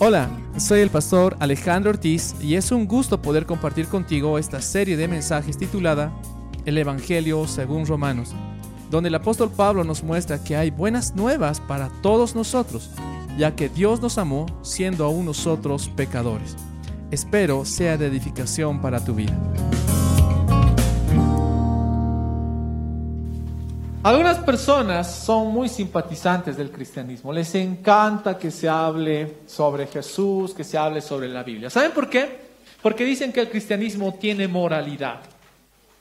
Hola, soy el pastor Alejandro Ortiz y es un gusto poder compartir contigo esta serie de mensajes titulada El Evangelio según Romanos, donde el apóstol Pablo nos muestra que hay buenas nuevas para todos nosotros, ya que Dios nos amó siendo aún nosotros pecadores. Espero sea de edificación para tu vida. Algunas personas son muy simpatizantes del cristianismo, les encanta que se hable sobre Jesús, que se hable sobre la Biblia. ¿Saben por qué? Porque dicen que el cristianismo tiene moralidad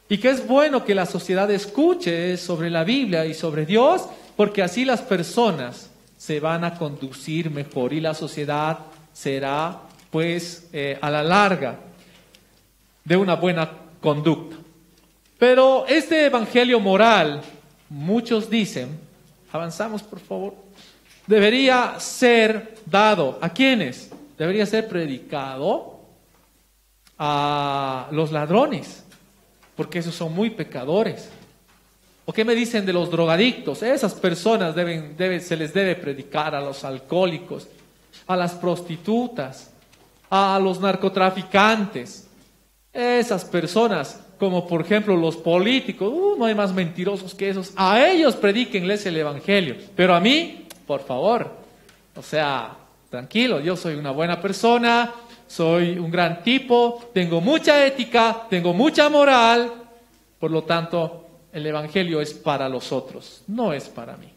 y que es bueno que la sociedad escuche sobre la Biblia y sobre Dios, porque así las personas se van a conducir mejor y la sociedad será, pues, eh, a la larga de una buena conducta. Pero este evangelio moral muchos dicen, avanzamos por favor, debería ser dado a quienes? Debería ser predicado a los ladrones, porque esos son muy pecadores. ¿O qué me dicen de los drogadictos? Esas personas deben, se les debe predicar a los alcohólicos, a las prostitutas, a los narcotraficantes. Esas personas como por ejemplo los políticos, uh, no hay más mentirosos que esos, a ellos predíquenles el Evangelio, pero a mí, por favor, o sea, tranquilo, yo soy una buena persona, soy un gran tipo, tengo mucha ética, tengo mucha moral, por lo tanto, el Evangelio es para los otros, no es para mí.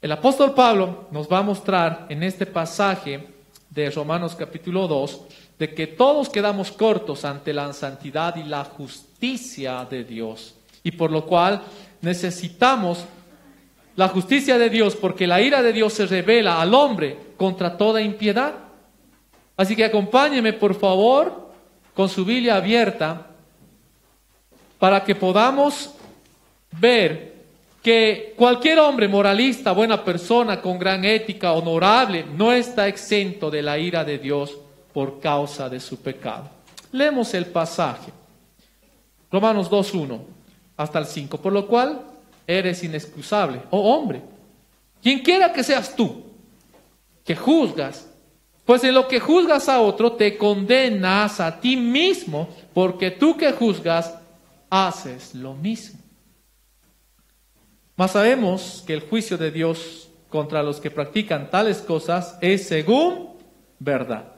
El apóstol Pablo nos va a mostrar en este pasaje de Romanos capítulo 2, de que todos quedamos cortos ante la santidad y la justicia de Dios. Y por lo cual necesitamos la justicia de Dios porque la ira de Dios se revela al hombre contra toda impiedad. Así que acompáñeme por favor con su Biblia abierta para que podamos ver que cualquier hombre moralista, buena persona, con gran ética, honorable, no está exento de la ira de Dios por causa de su pecado. Leemos el pasaje. Romanos 2.1 hasta el 5. Por lo cual eres inexcusable, oh hombre, quien quiera que seas tú, que juzgas, pues en lo que juzgas a otro te condenas a ti mismo, porque tú que juzgas haces lo mismo. Mas sabemos que el juicio de Dios contra los que practican tales cosas es según verdad.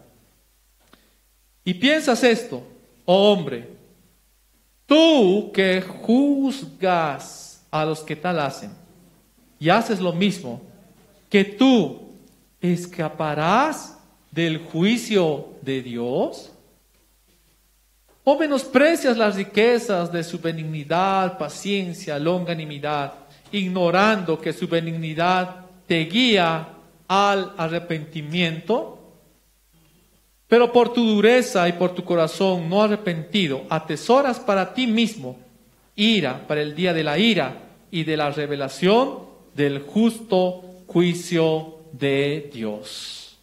Y piensas esto, oh hombre, tú que juzgas a los que tal hacen y haces lo mismo, que tú escaparás del juicio de Dios? ¿O menosprecias las riquezas de su benignidad, paciencia, longanimidad, ignorando que su benignidad te guía al arrepentimiento? Pero por tu dureza y por tu corazón no arrepentido, atesoras para ti mismo ira para el día de la ira y de la revelación del justo juicio de Dios.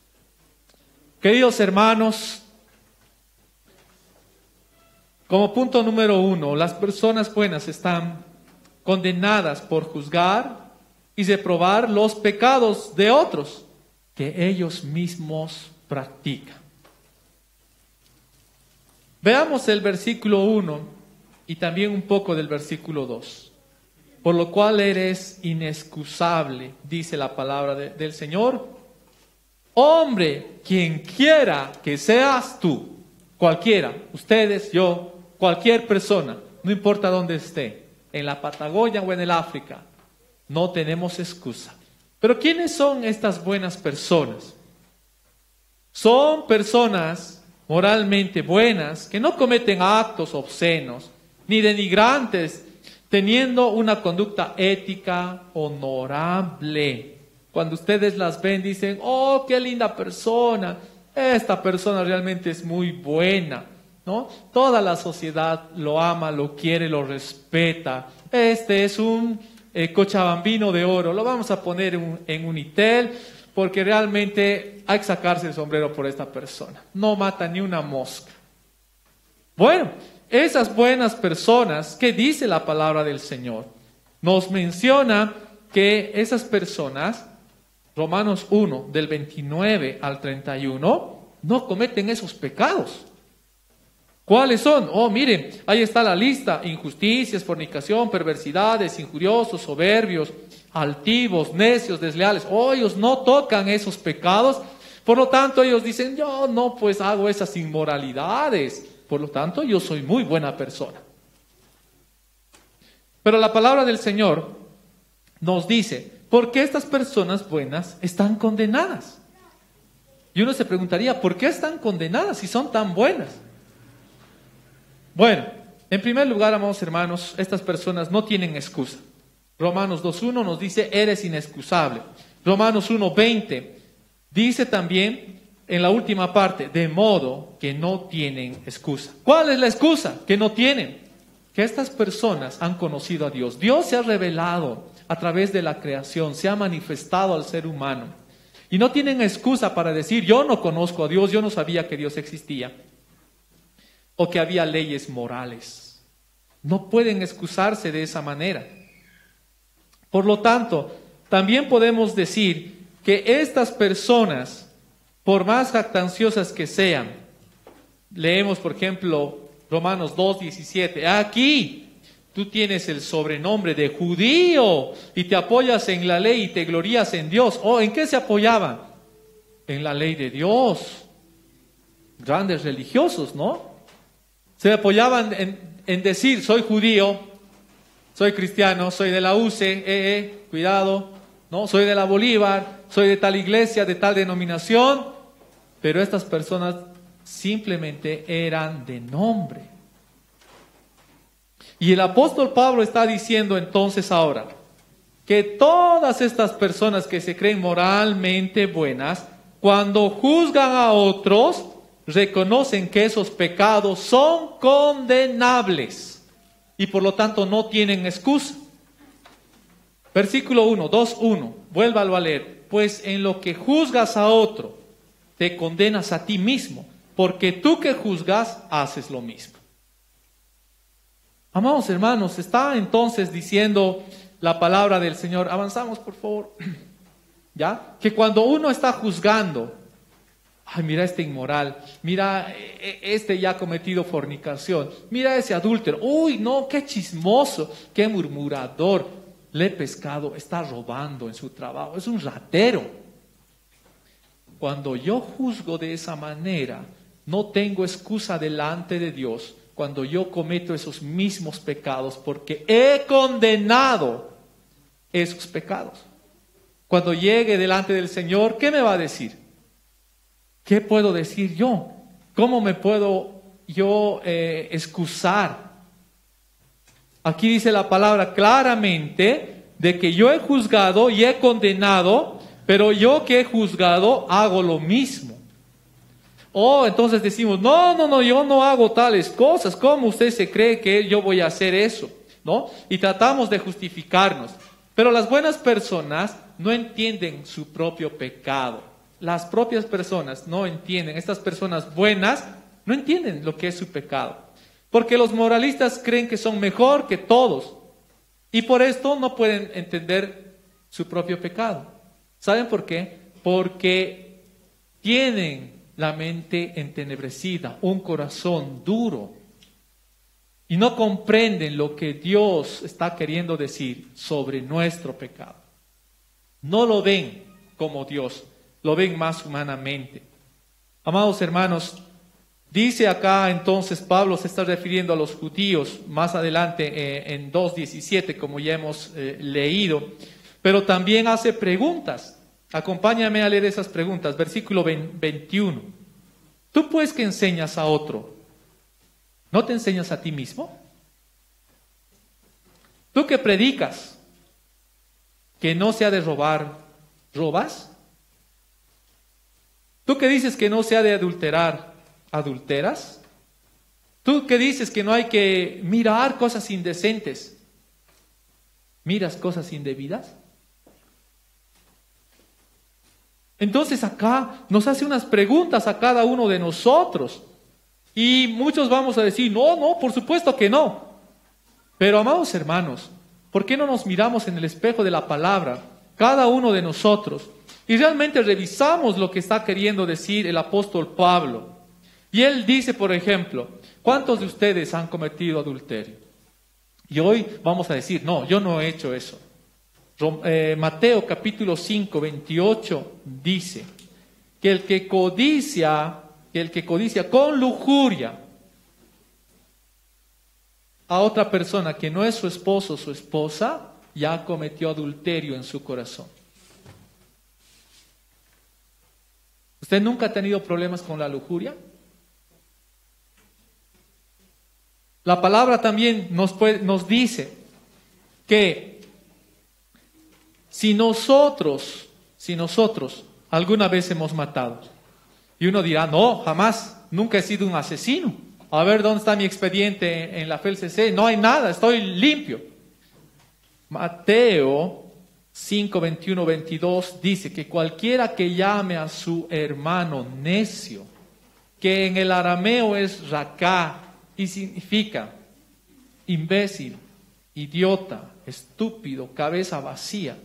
Queridos hermanos, como punto número uno, las personas buenas están condenadas por juzgar y reprobar los pecados de otros que ellos mismos practican. Veamos el versículo 1 y también un poco del versículo 2. Por lo cual eres inexcusable, dice la palabra del Señor. Hombre, quien quiera que seas tú, cualquiera, ustedes, yo, cualquier persona, no importa dónde esté, en la Patagonia o en el África, no tenemos excusa. Pero ¿quiénes son estas buenas personas? Son personas moralmente buenas, que no cometen actos obscenos ni denigrantes, teniendo una conducta ética honorable. Cuando ustedes las ven, dicen, oh, qué linda persona, esta persona realmente es muy buena. ¿No? Toda la sociedad lo ama, lo quiere, lo respeta. Este es un eh, cochabambino de oro, lo vamos a poner en en un itel porque realmente hay que sacarse el sombrero por esta persona. No mata ni una mosca. Bueno, esas buenas personas, ¿qué dice la palabra del Señor? Nos menciona que esas personas Romanos 1, del 29 al 31, no cometen esos pecados. ¿Cuáles son? Oh, miren, ahí está la lista. Injusticias, fornicación, perversidades, injuriosos, soberbios, altivos, necios, desleales. Oh, ellos no tocan esos pecados. Por lo tanto, ellos dicen, yo no pues hago esas inmoralidades. Por lo tanto, yo soy muy buena persona. Pero la palabra del Señor nos dice, ¿por qué estas personas buenas están condenadas? Y uno se preguntaría, ¿por qué están condenadas si son tan buenas? Bueno, en primer lugar, amados hermanos, estas personas no tienen excusa. Romanos 2.1 nos dice, eres inexcusable. Romanos 1.20 dice también en la última parte, de modo que no tienen excusa. ¿Cuál es la excusa que no tienen? Que estas personas han conocido a Dios. Dios se ha revelado a través de la creación, se ha manifestado al ser humano. Y no tienen excusa para decir, yo no conozco a Dios, yo no sabía que Dios existía o que había leyes morales. No pueden excusarse de esa manera. Por lo tanto, también podemos decir que estas personas, por más jactanciosas que sean, leemos por ejemplo Romanos 2, 17, aquí tú tienes el sobrenombre de judío y te apoyas en la ley y te glorías en Dios. ¿O en qué se apoyaban? En la ley de Dios. Grandes religiosos, ¿no? Se apoyaban en, decir, soy judío, soy cristiano, soy de la UCE, eh, eh, cuidado, ¿no? Soy de la Bolívar, soy de tal iglesia, de tal denominación, pero estas personas simplemente eran de nombre. Y el apóstol Pablo está diciendo entonces ahora que todas estas personas que se creen moralmente buenas, cuando juzgan a otros, reconocen que esos pecados son condenables y por lo tanto no tienen excusa. Versículo 1, 2, 1, vuélvalo a leer. Pues en lo que juzgas a otro, te condenas a ti mismo, porque tú que juzgas haces lo mismo. Amados hermanos, está entonces diciendo la palabra del Señor. Avanzamos, por favor. ¿Ya? Que cuando uno está juzgando, Ay, mira este inmoral, mira e, e, este ya ha cometido fornicación, mira ese adúltero, uy, no, qué chismoso, qué murmurador, le he pescado, está robando en su trabajo, es un ratero. Cuando yo juzgo de esa manera, no tengo excusa delante de Dios cuando yo cometo esos mismos pecados porque he condenado esos pecados. Cuando llegue delante del Señor, ¿qué me va a decir? ¿Qué puedo decir yo? ¿Cómo me puedo yo eh, excusar? Aquí dice la palabra claramente de que yo he juzgado y he condenado, pero yo que he juzgado hago lo mismo. Oh, entonces decimos, no, no, no, yo no hago tales cosas. ¿Cómo usted se cree que yo voy a hacer eso? ¿No? Y tratamos de justificarnos. Pero las buenas personas no entienden su propio pecado las propias personas no entienden, estas personas buenas no entienden lo que es su pecado. Porque los moralistas creen que son mejor que todos. Y por esto no pueden entender su propio pecado. ¿Saben por qué? Porque tienen la mente entenebrecida, un corazón duro. Y no comprenden lo que Dios está queriendo decir sobre nuestro pecado. No lo ven como Dios lo ven más humanamente. Amados hermanos, dice acá entonces Pablo se está refiriendo a los judíos más adelante eh, en 2.17, como ya hemos eh, leído, pero también hace preguntas. Acompáñame a leer esas preguntas, versículo 21. Tú pues que enseñas a otro, ¿no te enseñas a ti mismo? Tú que predicas que no se ha de robar, ¿robas? Tú que dices que no se ha de adulterar, ¿adulteras? Tú que dices que no hay que mirar cosas indecentes, ¿miras cosas indebidas? Entonces acá nos hace unas preguntas a cada uno de nosotros. Y muchos vamos a decir, no, no, por supuesto que no. Pero amados hermanos, ¿por qué no nos miramos en el espejo de la palabra, cada uno de nosotros, Y realmente revisamos lo que está queriendo decir el apóstol Pablo. Y él dice, por ejemplo, ¿cuántos de ustedes han cometido adulterio? Y hoy vamos a decir, no, yo no he hecho eso. Eh, Mateo capítulo 5, 28 dice que el que codicia, que el que codicia con lujuria a otra persona que no es su esposo o su esposa, ya cometió adulterio en su corazón. ¿Usted nunca ha tenido problemas con la lujuria? La palabra también nos, dice que si nosotros, si nosotros alguna vez hemos matado, y uno dirá, no, jamás, nunca he sido un asesino. A ver, ¿dónde está mi expediente en la FLCC? No hay nada, estoy limpio. Mateo 5, 21, 22 dice que cualquiera que llame a su hermano necio, que en el arameo es raká y significa imbécil, idiota, estúpido, cabeza vacía,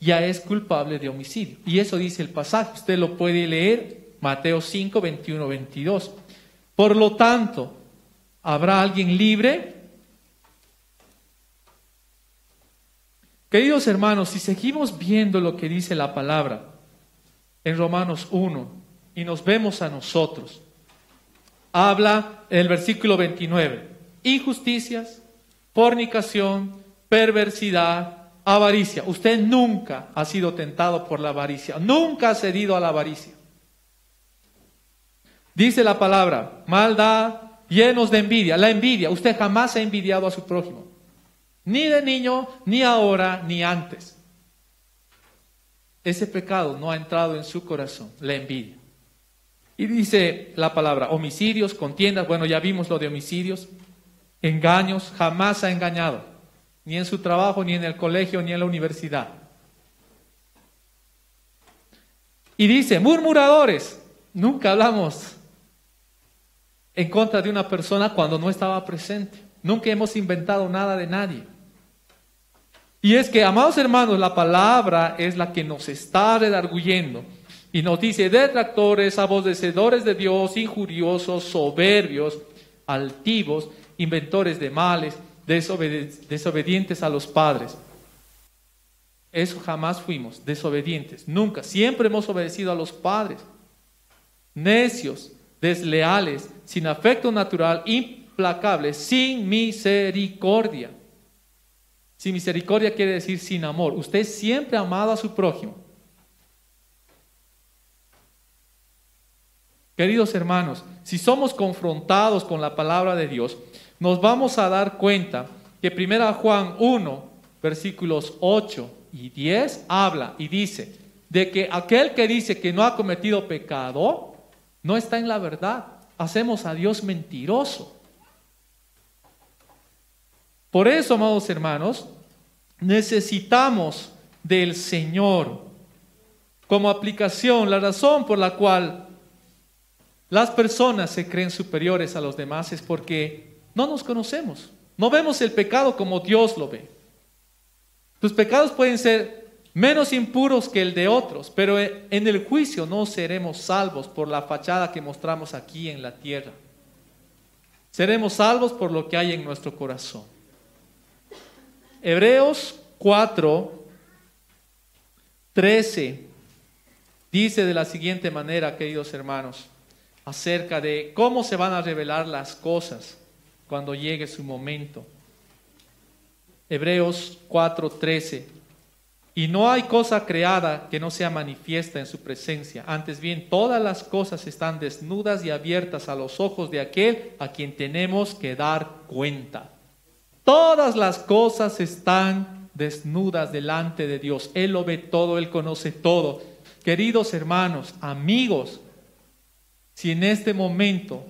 ya es culpable de homicidio. Y eso dice el pasaje, usted lo puede leer, Mateo 5, 21, 22. Por lo tanto, ¿habrá alguien libre? Queridos hermanos, si seguimos viendo lo que dice la palabra en Romanos 1 y nos vemos a nosotros, habla en el versículo 29, injusticias, fornicación, perversidad, avaricia. Usted nunca ha sido tentado por la avaricia, nunca ha cedido a la avaricia. Dice la palabra, maldad, llenos de envidia. La envidia, usted jamás ha envidiado a su prójimo. Ni de niño, ni ahora, ni antes. Ese pecado no ha entrado en su corazón, la envidia. Y dice la palabra, homicidios, contiendas, bueno, ya vimos lo de homicidios, engaños, jamás ha engañado, ni en su trabajo, ni en el colegio, ni en la universidad. Y dice, murmuradores, nunca hablamos en contra de una persona cuando no estaba presente. Nunca hemos inventado nada de nadie. Y es que, amados hermanos, la palabra es la que nos está redarguyendo y nos dice detractores, abodecedores de Dios, injuriosos, soberbios, altivos, inventores de males, desobedientes a los padres. Eso jamás fuimos, desobedientes, nunca. Siempre hemos obedecido a los padres. Necios, desleales, sin afecto natural, implacables, sin misericordia. Sin misericordia quiere decir sin amor. Usted siempre ha amado a su prójimo. Queridos hermanos, si somos confrontados con la palabra de Dios, nos vamos a dar cuenta que 1 Juan 1, versículos 8 y 10 habla y dice de que aquel que dice que no ha cometido pecado no está en la verdad. Hacemos a Dios mentiroso. Por eso, amados hermanos, necesitamos del Señor como aplicación, la razón por la cual las personas se creen superiores a los demás es porque no nos conocemos, no vemos el pecado como Dios lo ve. Tus pecados pueden ser menos impuros que el de otros, pero en el juicio no seremos salvos por la fachada que mostramos aquí en la tierra. Seremos salvos por lo que hay en nuestro corazón. Hebreos 4, 13 dice de la siguiente manera, queridos hermanos, acerca de cómo se van a revelar las cosas cuando llegue su momento. Hebreos 4, 13. Y no hay cosa creada que no sea manifiesta en su presencia. Antes bien, todas las cosas están desnudas y abiertas a los ojos de aquel a quien tenemos que dar cuenta. Todas las cosas están desnudas delante de Dios. Él lo ve todo, Él conoce todo. Queridos hermanos, amigos, si en este momento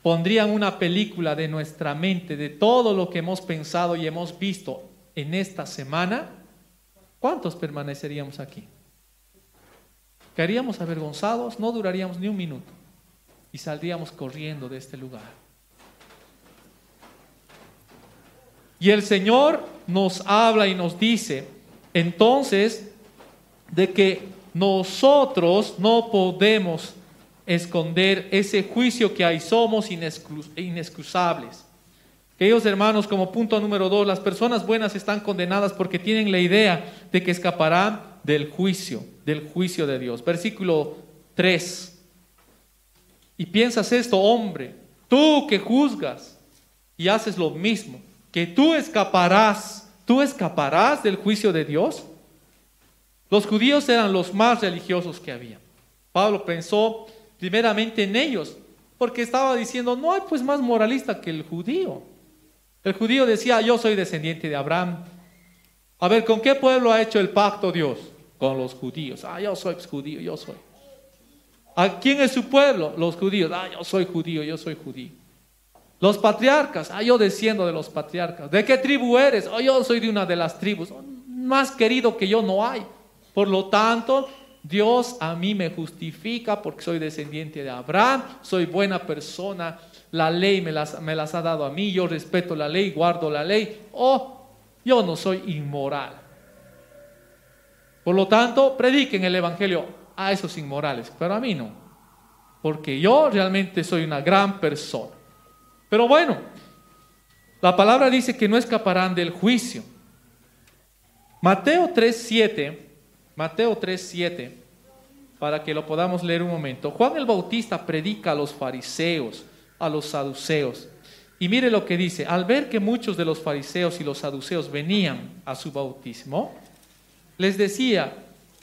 pondrían una película de nuestra mente, de todo lo que hemos pensado y hemos visto en esta semana, ¿cuántos permaneceríamos aquí? ¿Quedaríamos avergonzados? No duraríamos ni un minuto y saldríamos corriendo de este lugar. Y el Señor nos habla y nos dice, entonces, de que nosotros no podemos esconder ese juicio que hay, somos inexcusables. Queridos hermanos, como punto número dos, las personas buenas están condenadas porque tienen la idea de que escaparán del juicio, del juicio de Dios. Versículo 3. Y piensas esto, hombre, tú que juzgas y haces lo mismo, que tú escaparás, tú escaparás del juicio de Dios. Los judíos eran los más religiosos que había. Pablo pensó primeramente en ellos, porque estaba diciendo, no hay pues más moralista que el judío. El judío decía, yo soy descendiente de Abraham. A ver, ¿con qué pueblo ha hecho el pacto Dios? Con los judíos. Ah, yo soy judío, yo soy. ¿A quién es su pueblo? Los judíos. Ah, yo soy judío, yo soy judío. Los patriarcas. Ah, yo desciendo de los patriarcas. ¿De qué tribu eres? Ah, yo soy de una de las tribus. Más querido que yo no hay. Por lo tanto, Dios a mí me justifica porque soy descendiente de Abraham, soy buena persona, la ley me las, me las ha dado a mí, yo respeto la ley, guardo la ley, o yo no soy inmoral. Por lo tanto, prediquen el Evangelio a esos inmorales, pero a mí no, porque yo realmente soy una gran persona. Pero bueno, la palabra dice que no escaparán del juicio. Mateo 3:7, Mateo 3:7, para que lo podamos leer un momento. Juan el Bautista predica a los fariseos a los saduceos. Y mire lo que dice, al ver que muchos de los fariseos y los saduceos venían a su bautismo, les decía,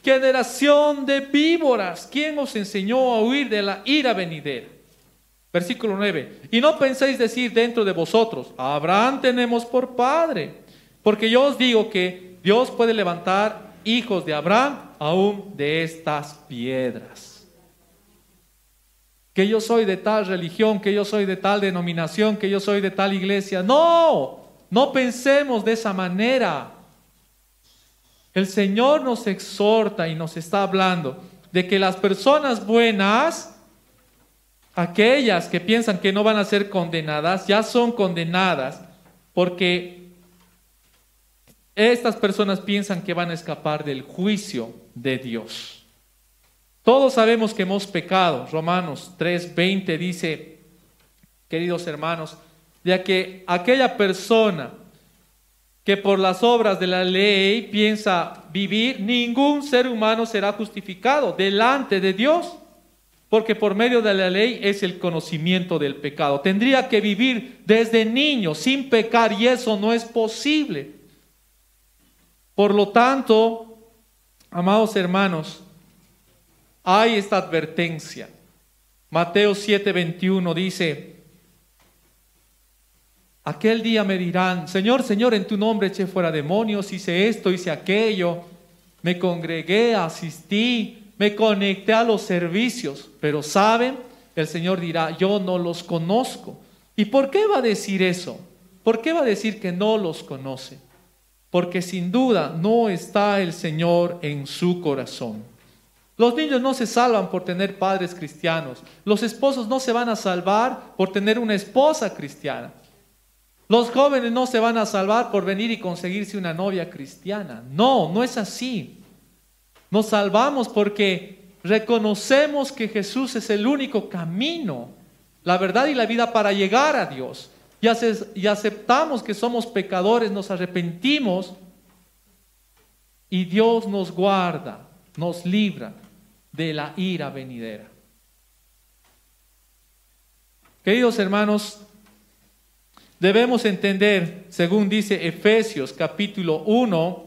generación de víboras, ¿quién os enseñó a huir de la ira venidera? Versículo 9, y no penséis decir dentro de vosotros, Abraham tenemos por padre, porque yo os digo que Dios puede levantar hijos de Abraham aún de estas piedras que yo soy de tal religión, que yo soy de tal denominación, que yo soy de tal iglesia. No, no pensemos de esa manera. El Señor nos exhorta y nos está hablando de que las personas buenas, aquellas que piensan que no van a ser condenadas, ya son condenadas porque estas personas piensan que van a escapar del juicio de Dios. Todos sabemos que hemos pecado. Romanos 3:20 dice, queridos hermanos, ya que aquella persona que por las obras de la ley piensa vivir, ningún ser humano será justificado delante de Dios, porque por medio de la ley es el conocimiento del pecado. Tendría que vivir desde niño sin pecar y eso no es posible. Por lo tanto, amados hermanos, hay esta advertencia. Mateo 7:21 dice, aquel día me dirán, Señor, Señor, en tu nombre eché fuera demonios, hice esto, hice aquello, me congregué, asistí, me conecté a los servicios, pero saben, el Señor dirá, yo no los conozco. ¿Y por qué va a decir eso? ¿Por qué va a decir que no los conoce? Porque sin duda no está el Señor en su corazón. Los niños no se salvan por tener padres cristianos. Los esposos no se van a salvar por tener una esposa cristiana. Los jóvenes no se van a salvar por venir y conseguirse una novia cristiana. No, no es así. Nos salvamos porque reconocemos que Jesús es el único camino, la verdad y la vida para llegar a Dios. Y, aceptamos que somos pecadores, nos arrepentimos y Dios nos guarda, nos libra de la ira venidera. Queridos hermanos, debemos entender, según dice Efesios capítulo 1,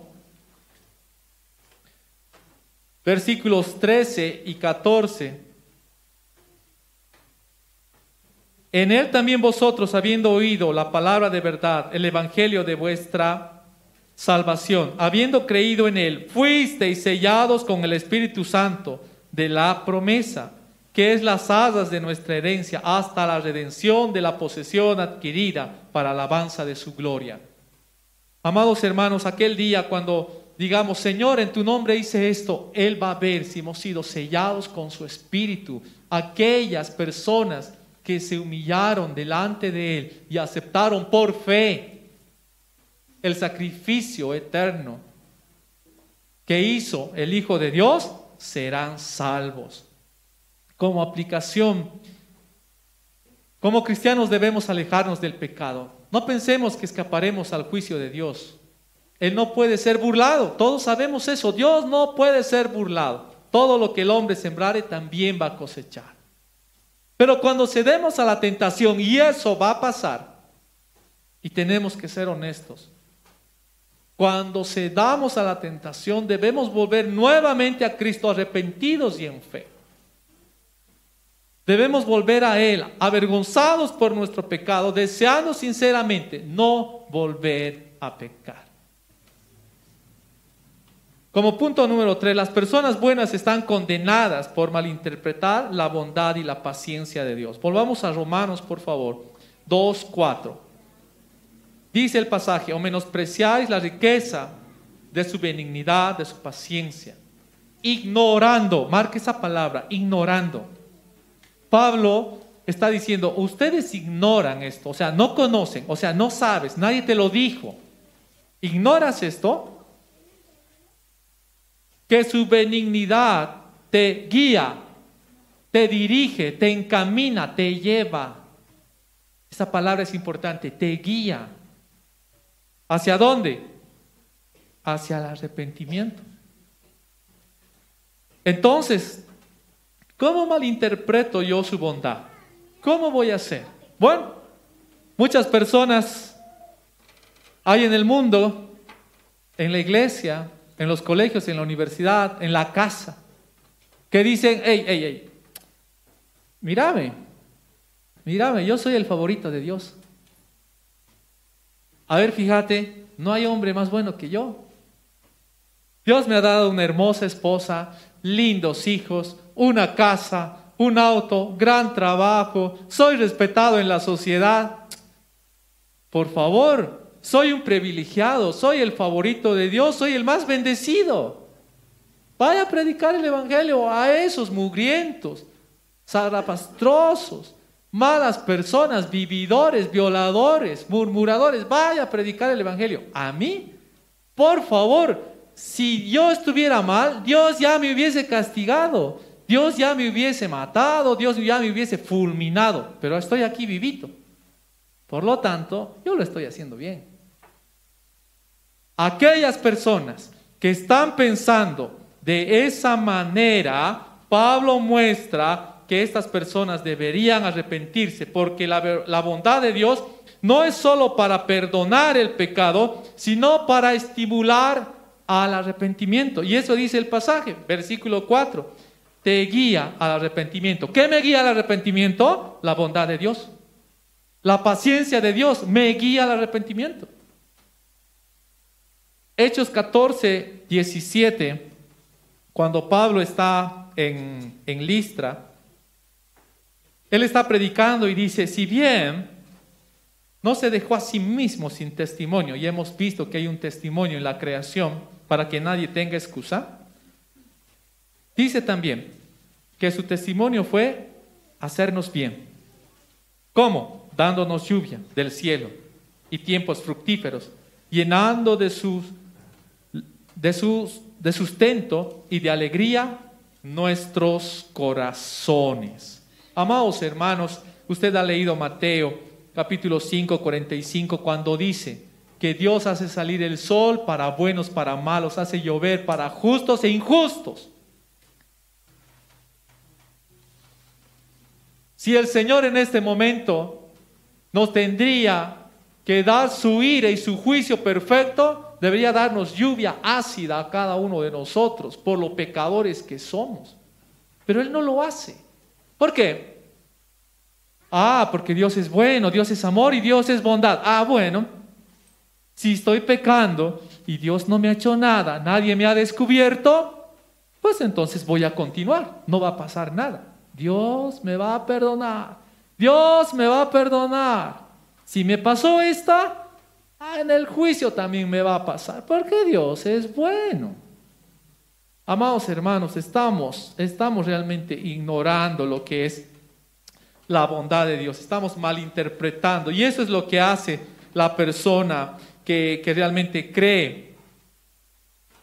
versículos 13 y 14, en él también vosotros, habiendo oído la palabra de verdad, el evangelio de vuestra salvación, habiendo creído en él, fuisteis sellados con el Espíritu Santo, de la promesa, que es las asas de nuestra herencia hasta la redención de la posesión adquirida para alabanza de su gloria. Amados hermanos, aquel día cuando digamos, Señor, en tu nombre hice esto, Él va a ver si hemos sido sellados con su espíritu. Aquellas personas que se humillaron delante de Él y aceptaron por fe el sacrificio eterno que hizo el Hijo de Dios serán salvos. Como aplicación, como cristianos debemos alejarnos del pecado. No pensemos que escaparemos al juicio de Dios. Él no puede ser burlado. Todos sabemos eso. Dios no puede ser burlado. Todo lo que el hombre sembrare también va a cosechar. Pero cuando cedemos a la tentación, y eso va a pasar, y tenemos que ser honestos, cuando cedamos a la tentación debemos volver nuevamente a Cristo arrepentidos y en fe. Debemos volver a Él, avergonzados por nuestro pecado, deseando sinceramente no volver a pecar. Como punto número tres, las personas buenas están condenadas por malinterpretar la bondad y la paciencia de Dios. Volvamos a Romanos, por favor, 2, 4. Dice el pasaje, o menospreciáis la riqueza de su benignidad, de su paciencia, ignorando, marque esa palabra, ignorando. Pablo está diciendo, ustedes ignoran esto, o sea, no conocen, o sea, no sabes, nadie te lo dijo. ¿Ignoras esto? Que su benignidad te guía, te dirige, te encamina, te lleva. Esa palabra es importante, te guía. ¿Hacia dónde? Hacia el arrepentimiento. Entonces, ¿cómo malinterpreto yo su bondad? ¿Cómo voy a hacer? Bueno, muchas personas hay en el mundo, en la iglesia, en los colegios, en la universidad, en la casa, que dicen, hey, hey, hey, mírame, mírame, yo soy el favorito de Dios. A ver, fíjate, no hay hombre más bueno que yo. Dios me ha dado una hermosa esposa, lindos hijos, una casa, un auto, gran trabajo, soy respetado en la sociedad. Por favor, soy un privilegiado, soy el favorito de Dios, soy el más bendecido. Vaya a predicar el Evangelio a esos mugrientos, zarapastrosos, malas personas, vividores, violadores, murmuradores, vaya a predicar el Evangelio. A mí, por favor, si yo estuviera mal, Dios ya me hubiese castigado, Dios ya me hubiese matado, Dios ya me hubiese fulminado, pero estoy aquí vivito. Por lo tanto, yo lo estoy haciendo bien. Aquellas personas que están pensando de esa manera, Pablo muestra que estas personas deberían arrepentirse, porque la, bondad de Dios no es solo para perdonar el pecado, sino para estimular al arrepentimiento. Y eso dice el pasaje, versículo 4, te guía al arrepentimiento. ¿Qué me guía al arrepentimiento? La bondad de Dios. La paciencia de Dios me guía al arrepentimiento. Hechos 14, 17, cuando Pablo está en, en Listra, él está predicando y dice, si bien no se dejó a sí mismo sin testimonio, y hemos visto que hay un testimonio en la creación para que nadie tenga excusa, dice también que su testimonio fue hacernos bien. ¿Cómo? Dándonos lluvia del cielo y tiempos fructíferos, llenando de, sus, de, de sustento y de alegría nuestros corazones. Amados hermanos, usted ha leído Mateo capítulo 5, 45, cuando dice que Dios hace salir el sol para buenos, para malos, hace llover para justos e injustos. Si el Señor en este momento nos tendría que dar su ira y su juicio perfecto, debería darnos lluvia ácida a cada uno de nosotros por los pecadores que somos. Pero Él no lo hace. ¿Por qué? Ah, porque Dios es bueno, Dios es amor y Dios es bondad. Ah, bueno, si estoy pecando y Dios no me ha hecho nada, nadie me ha descubierto, pues entonces voy a continuar, no va a pasar nada. Dios me va a perdonar, Dios me va a perdonar. Si me pasó esta, ah, en el juicio también me va a pasar, porque Dios es bueno. Amados hermanos, estamos, estamos realmente ignorando lo que es la bondad de Dios. Estamos malinterpretando. Y eso es lo que hace la persona que, realmente cree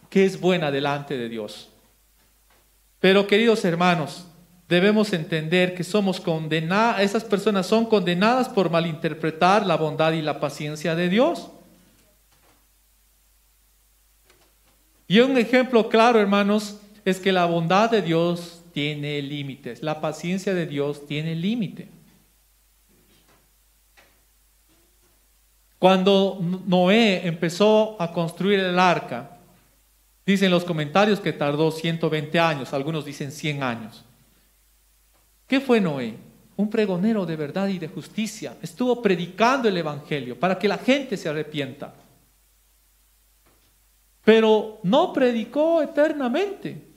que es buena delante de Dios. Pero queridos hermanos, debemos entender que somos condenadas, esas personas son condenadas por malinterpretar la bondad y la paciencia de Dios. Y un ejemplo claro, hermanos, es que la bondad de Dios tiene límites, la paciencia de Dios tiene límite. Cuando Noé empezó a construir el arca, dicen los comentarios que tardó 120 años, algunos dicen 100 años. ¿Qué fue Noé? Un pregonero de verdad y de justicia. Estuvo predicando el Evangelio para que la gente se arrepienta. Pero no predicó eternamente.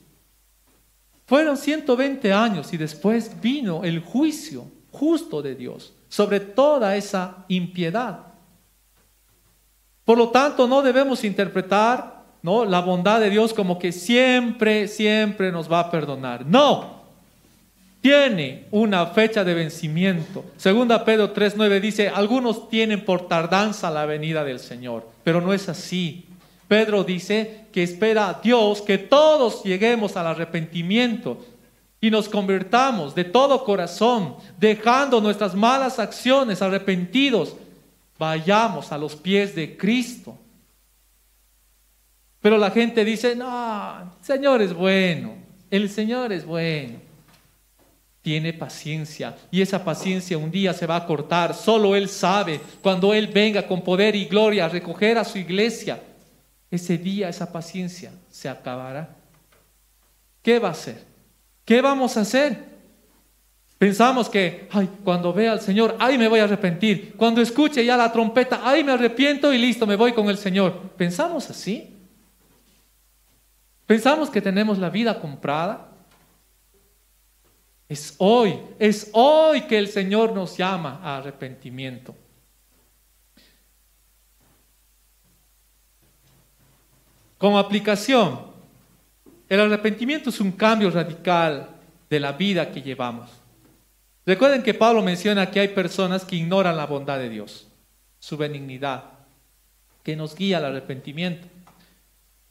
Fueron 120 años y después vino el juicio justo de Dios sobre toda esa impiedad. Por lo tanto, no debemos interpretar la bondad de Dios como que siempre, siempre nos va a perdonar. No, tiene una fecha de vencimiento. Segunda Pedro 3.9 dice, algunos tienen por tardanza la venida del Señor, pero no es así. Pedro dice que espera a Dios que todos lleguemos al arrepentimiento y nos convertamos de todo corazón, dejando nuestras malas acciones arrepentidos vayamos a los pies de Cristo. Pero la gente dice, no, el Señor es bueno, el Señor es bueno. Tiene paciencia y esa paciencia un día se va a cortar. Solo Él sabe cuando Él venga con poder y gloria a recoger a su iglesia. Ese día esa paciencia se acabará. ¿Qué va a hacer? ¿Qué vamos a hacer? Pensamos que, ay, cuando vea al Señor, ay, me voy a arrepentir. Cuando escuche ya la trompeta, ay, me arrepiento y listo, me voy con el Señor. ¿Pensamos así? ¿Pensamos que tenemos la vida comprada? Es hoy, es hoy que el Señor nos llama a arrepentimiento. Como aplicación, el arrepentimiento es un cambio radical de la vida que llevamos. Recuerden que Pablo menciona que hay personas que ignoran la bondad de Dios, su benignidad, que nos guía al arrepentimiento.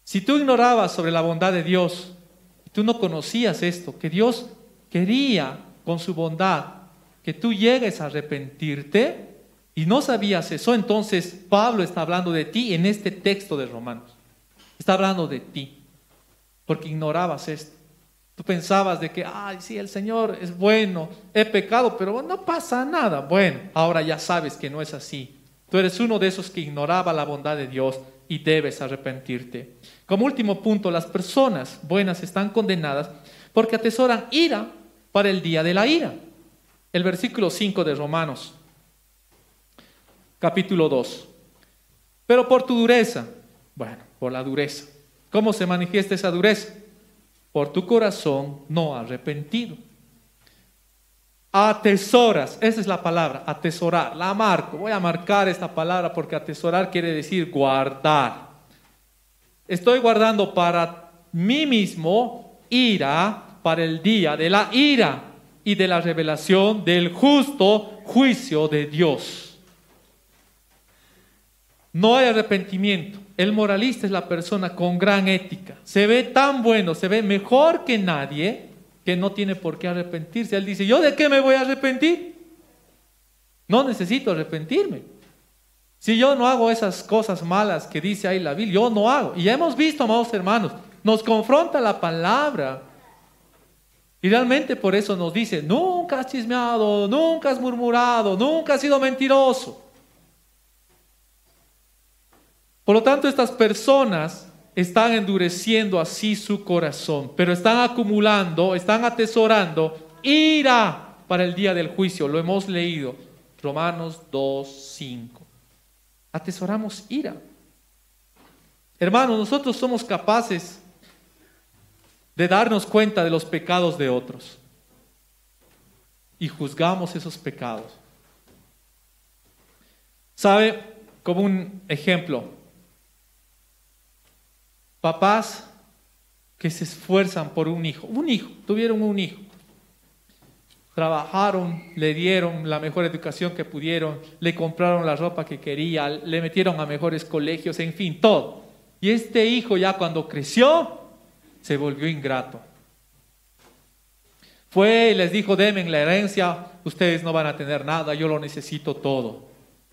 Si tú ignorabas sobre la bondad de Dios, tú no conocías esto, que Dios quería con su bondad que tú llegues a arrepentirte y no sabías eso, entonces Pablo está hablando de ti en este texto de Romanos. Está hablando de ti, porque ignorabas esto. Tú pensabas de que, ay, sí, el Señor es bueno, he pecado, pero no pasa nada. Bueno, ahora ya sabes que no es así. Tú eres uno de esos que ignoraba la bondad de Dios y debes arrepentirte. Como último punto, las personas buenas están condenadas porque atesoran ira para el día de la ira. El versículo 5 de Romanos, capítulo 2. Pero por tu dureza, bueno, por la dureza. ¿Cómo se manifiesta esa dureza? por tu corazón no arrepentido. Atesoras, esa es la palabra, atesorar, la marco. Voy a marcar esta palabra porque atesorar quiere decir guardar. Estoy guardando para mí mismo ira para el día de la ira y de la revelación del justo juicio de Dios. No hay arrepentimiento. El moralista es la persona con gran ética. Se ve tan bueno, se ve mejor que nadie que no tiene por qué arrepentirse. Él dice, ¿yo de qué me voy a arrepentir? No necesito arrepentirme. Si yo no hago esas cosas malas que dice ahí la Biblia, yo no hago. Y ya hemos visto, amados hermanos, nos confronta la palabra. Y realmente por eso nos dice, nunca has chismeado, nunca has murmurado, nunca has sido mentiroso. Por lo tanto, estas personas están endureciendo así su corazón, pero están acumulando, están atesorando ira para el día del juicio. Lo hemos leído, Romanos 2, 5. Atesoramos ira. Hermanos, nosotros somos capaces de darnos cuenta de los pecados de otros y juzgamos esos pecados. ¿Sabe? Como un ejemplo, papás que se esfuerzan por un hijo, un hijo, tuvieron un hijo, trabajaron, le dieron la mejor educación que pudieron, le compraron la ropa que quería, le metieron a mejores colegios, en fin, todo. Y este hijo ya cuando creció, se volvió ingrato. Fue y les dijo, denme la herencia, ustedes no van a tener nada, yo lo necesito todo.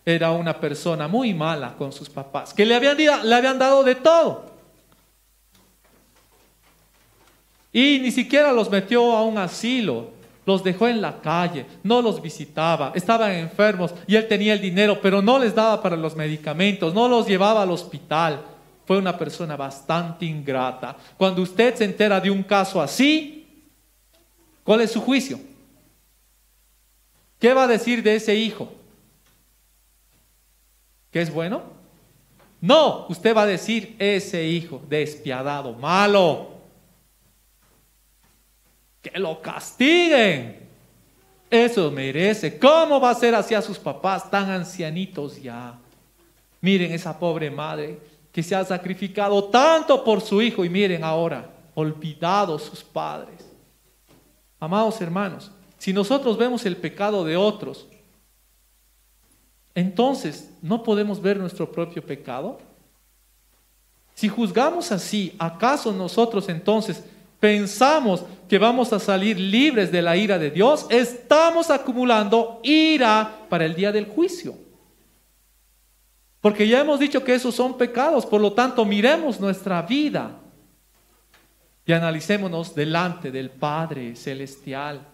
Era una persona muy mala con sus papás, que le habían, le habían dado de todo. Y ni siquiera los metió a un asilo, los dejó en la calle, no los visitaba, estaban enfermos y él tenía el dinero, pero no les daba para los medicamentos, no los llevaba al hospital. Fue una persona bastante ingrata. Cuando usted se entera de un caso así, ¿cuál es su juicio? ¿Qué va a decir de ese hijo? ¿Que es bueno? No, usted va a decir ese hijo despiadado, malo que lo castiguen. Eso merece. ¿Cómo va a ser así a sus papás tan ancianitos ya? Miren esa pobre madre que se ha sacrificado tanto por su hijo y miren ahora, olvidados sus padres. Amados hermanos, si nosotros vemos el pecado de otros, entonces no podemos ver nuestro propio pecado. Si juzgamos así, ¿acaso nosotros entonces pensamos que vamos a salir libres de la ira de Dios, estamos acumulando ira para el día del juicio. Porque ya hemos dicho que esos son pecados, por lo tanto miremos nuestra vida y analicémonos delante del Padre Celestial.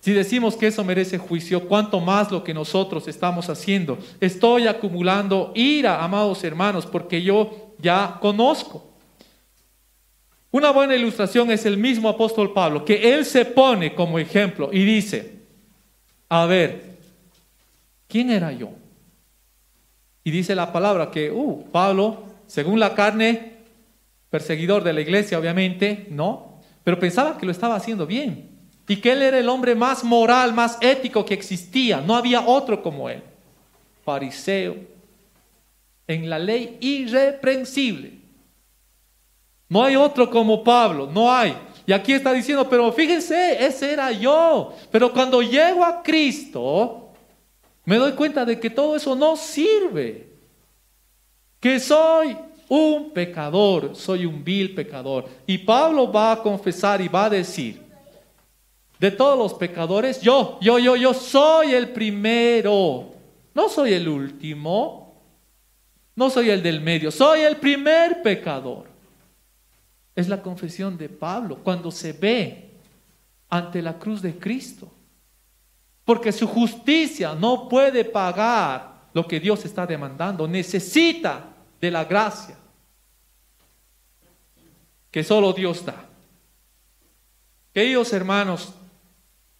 Si decimos que eso merece juicio, ¿cuánto más lo que nosotros estamos haciendo? Estoy acumulando ira, amados hermanos, porque yo ya conozco. Una buena ilustración es el mismo apóstol Pablo, que él se pone como ejemplo y dice, a ver, ¿quién era yo? Y dice la palabra que, uh, Pablo, según la carne, perseguidor de la iglesia, obviamente, no, pero pensaba que lo estaba haciendo bien y que él era el hombre más moral, más ético que existía, no había otro como él, fariseo, en la ley irreprensible. No hay otro como Pablo, no hay. Y aquí está diciendo, pero fíjense, ese era yo. Pero cuando llego a Cristo, me doy cuenta de que todo eso no sirve. Que soy un pecador, soy un vil pecador. Y Pablo va a confesar y va a decir, de todos los pecadores, yo, yo, yo, yo soy el primero. No soy el último. No soy el del medio, soy el primer pecador. Es la confesión de Pablo cuando se ve ante la cruz de Cristo. Porque su justicia no puede pagar lo que Dios está demandando. Necesita de la gracia que solo Dios da. Queridos hermanos,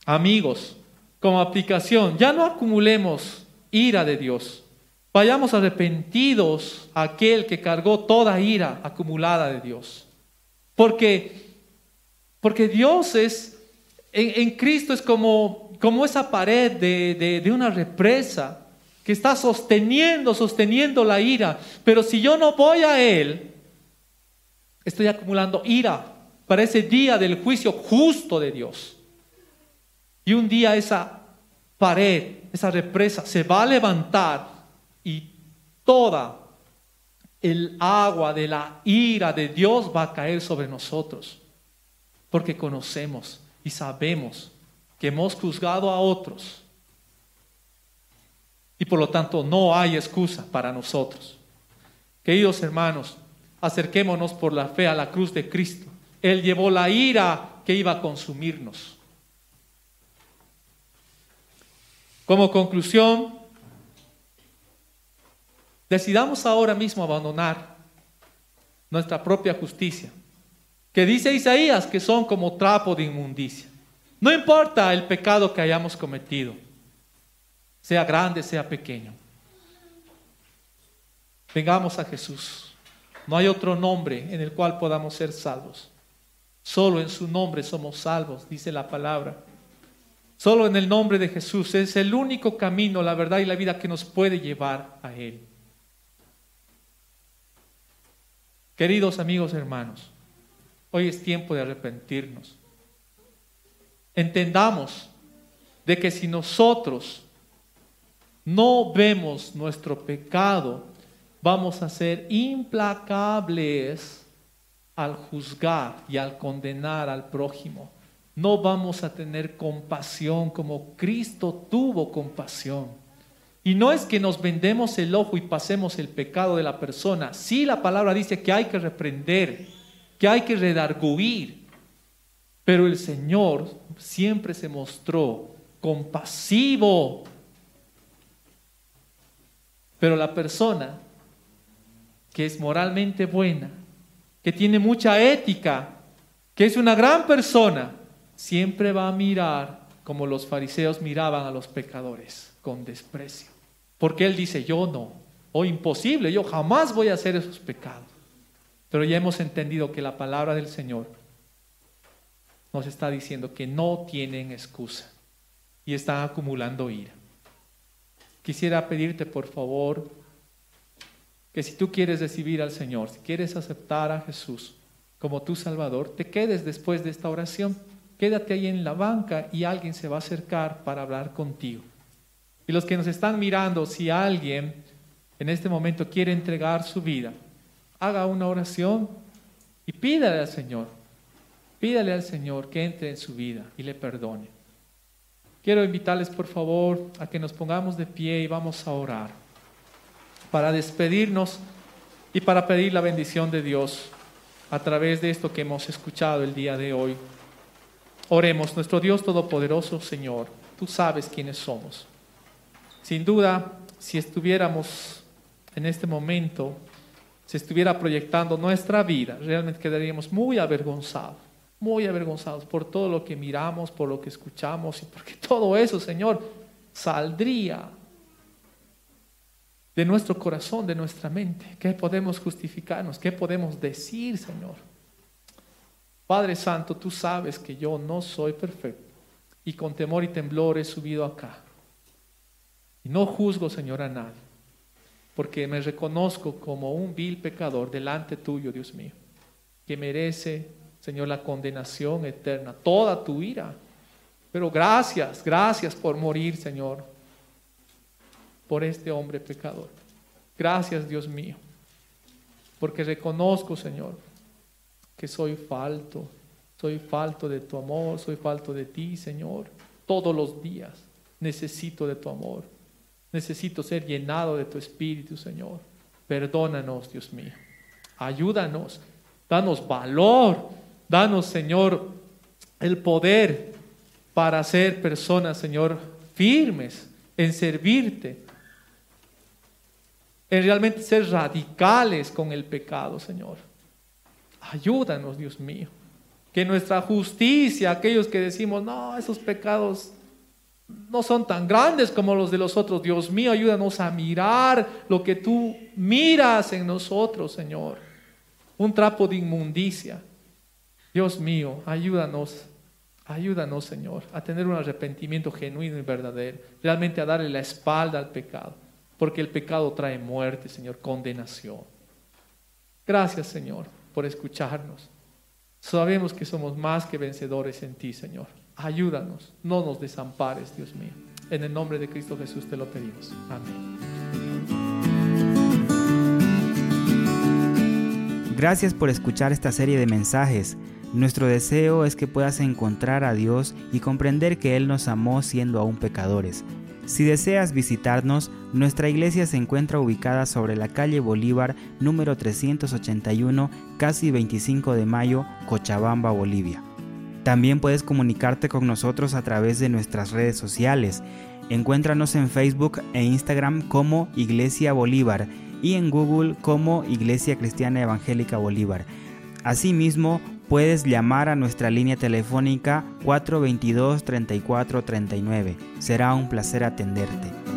amigos, como aplicación, ya no acumulemos ira de Dios. Vayamos arrepentidos a aquel que cargó toda ira acumulada de Dios. Porque, porque Dios es, en, Cristo es como, como esa pared de, de una represa que está sosteniendo, sosteniendo la ira. Pero si yo no voy a Él, estoy acumulando ira para ese día del juicio justo de Dios. Y un día esa pared, esa represa se va a levantar y toda el agua de la ira de Dios va a caer sobre nosotros, porque conocemos y sabemos que hemos juzgado a otros. Y por lo tanto no hay excusa para nosotros. Queridos hermanos, acerquémonos por la fe a la cruz de Cristo. Él llevó la ira que iba a consumirnos. Como conclusión, Decidamos ahora mismo abandonar nuestra propia justicia, que dice Isaías que son como trapo de inmundicia. No importa el pecado que hayamos cometido, sea grande, sea pequeño. Vengamos a Jesús. No hay otro nombre en el cual podamos ser salvos. Solo en su nombre somos salvos, dice la palabra. Solo en el nombre de Jesús es el único camino, la verdad y la vida que nos puede llevar a Él. Queridos amigos hermanos, hoy es tiempo de arrepentirnos. Entendamos de que si nosotros no vemos nuestro pecado vamos a ser implacables al juzgar y al condenar al prójimo. No vamos a tener compasión como Cristo tuvo compasión. Y no es que nos vendemos el ojo y pasemos el pecado de la persona. Sí, la palabra dice que hay que reprender, que hay que redarguir. Pero el Señor siempre se mostró compasivo. Pero la persona que es moralmente buena, que tiene mucha ética, que es una gran persona, siempre va a mirar como los fariseos miraban a los pecadores, con desprecio. Porque él dice, yo no, o imposible, yo jamás voy a hacer esos pecados. Pero ya hemos entendido que la palabra del Señor nos está diciendo que no tienen excusa y están acumulando ira. Quisiera pedirte, por favor, que si tú quieres recibir al Señor, si quieres aceptar a Jesús como tu Salvador, te quedes después de esta oración. Quédate ahí en la banca y alguien se va a acercar para hablar contigo. Y los que nos están mirando, si alguien en este momento quiere entregar su vida, haga una oración y pídale al Señor, pídale al Señor que entre en su vida y le perdone. Quiero invitarles por favor a que nos pongamos de pie y vamos a orar para despedirnos y para pedir la bendición de Dios a través de esto que hemos escuchado el día de hoy. Oremos, nuestro Dios Todopoderoso, Señor, tú sabes quiénes somos. Sin duda, si estuviéramos en este momento, si estuviera proyectando nuestra vida, realmente quedaríamos muy avergonzados muy avergonzados por todo lo que miramos, por lo que escuchamos y porque todo eso, Señor, saldría de nuestro corazón, de nuestra mente. ¿Qué podemos justificarnos? ¿Qué podemos decir, Señor? Padre Santo, tú sabes que yo no soy perfecto y con temor y temblor he subido acá. Y no juzgo, Señor, a nadie, porque me reconozco como un vil pecador delante tuyo, Dios mío, que merece Señor, la condenación eterna, toda tu ira. Pero gracias, gracias por morir, Señor, por este hombre pecador. Gracias, Dios mío, porque reconozco, Señor, que soy falto, soy falto de tu amor, soy falto de ti, Señor. Todos los días necesito de tu amor, necesito ser llenado de tu espíritu, Señor. Perdónanos, Dios mío. Ayúdanos, danos valor Danos, Señor, el poder para ser personas, Señor, firmes en servirte, en realmente ser radicales con el pecado, Señor. Ayúdanos, Dios mío. Que nuestra justicia, aquellos que decimos, no, esos pecados no son tan grandes como los de los otros. Dios mío, ayúdanos a mirar lo que tú miras en nosotros, Señor. Un trapo de inmundicia. Dios mío, ayúdanos, ayúdanos Señor, a tener un arrepentimiento genuino y verdadero, realmente a darle la espalda al pecado, porque el pecado trae muerte, Señor, condenación. Gracias Señor por escucharnos. Sabemos que somos más que vencedores en ti, Señor. Ayúdanos, no nos desampares, Dios mío. En el nombre de Cristo Jesús te lo pedimos. Amén. Gracias por escuchar esta serie de mensajes. Nuestro deseo es que puedas encontrar a Dios y comprender que Él nos amó siendo aún pecadores. Si deseas visitarnos, nuestra iglesia se encuentra ubicada sobre la calle Bolívar número 381, casi 25 de mayo, Cochabamba, Bolivia. También puedes comunicarte con nosotros a través de nuestras redes sociales. Encuéntranos en Facebook e Instagram como Iglesia Bolívar y en Google como Iglesia Cristiana Evangélica Bolívar. Asimismo, puedes llamar a nuestra línea telefónica 422-3439. Será un placer atenderte.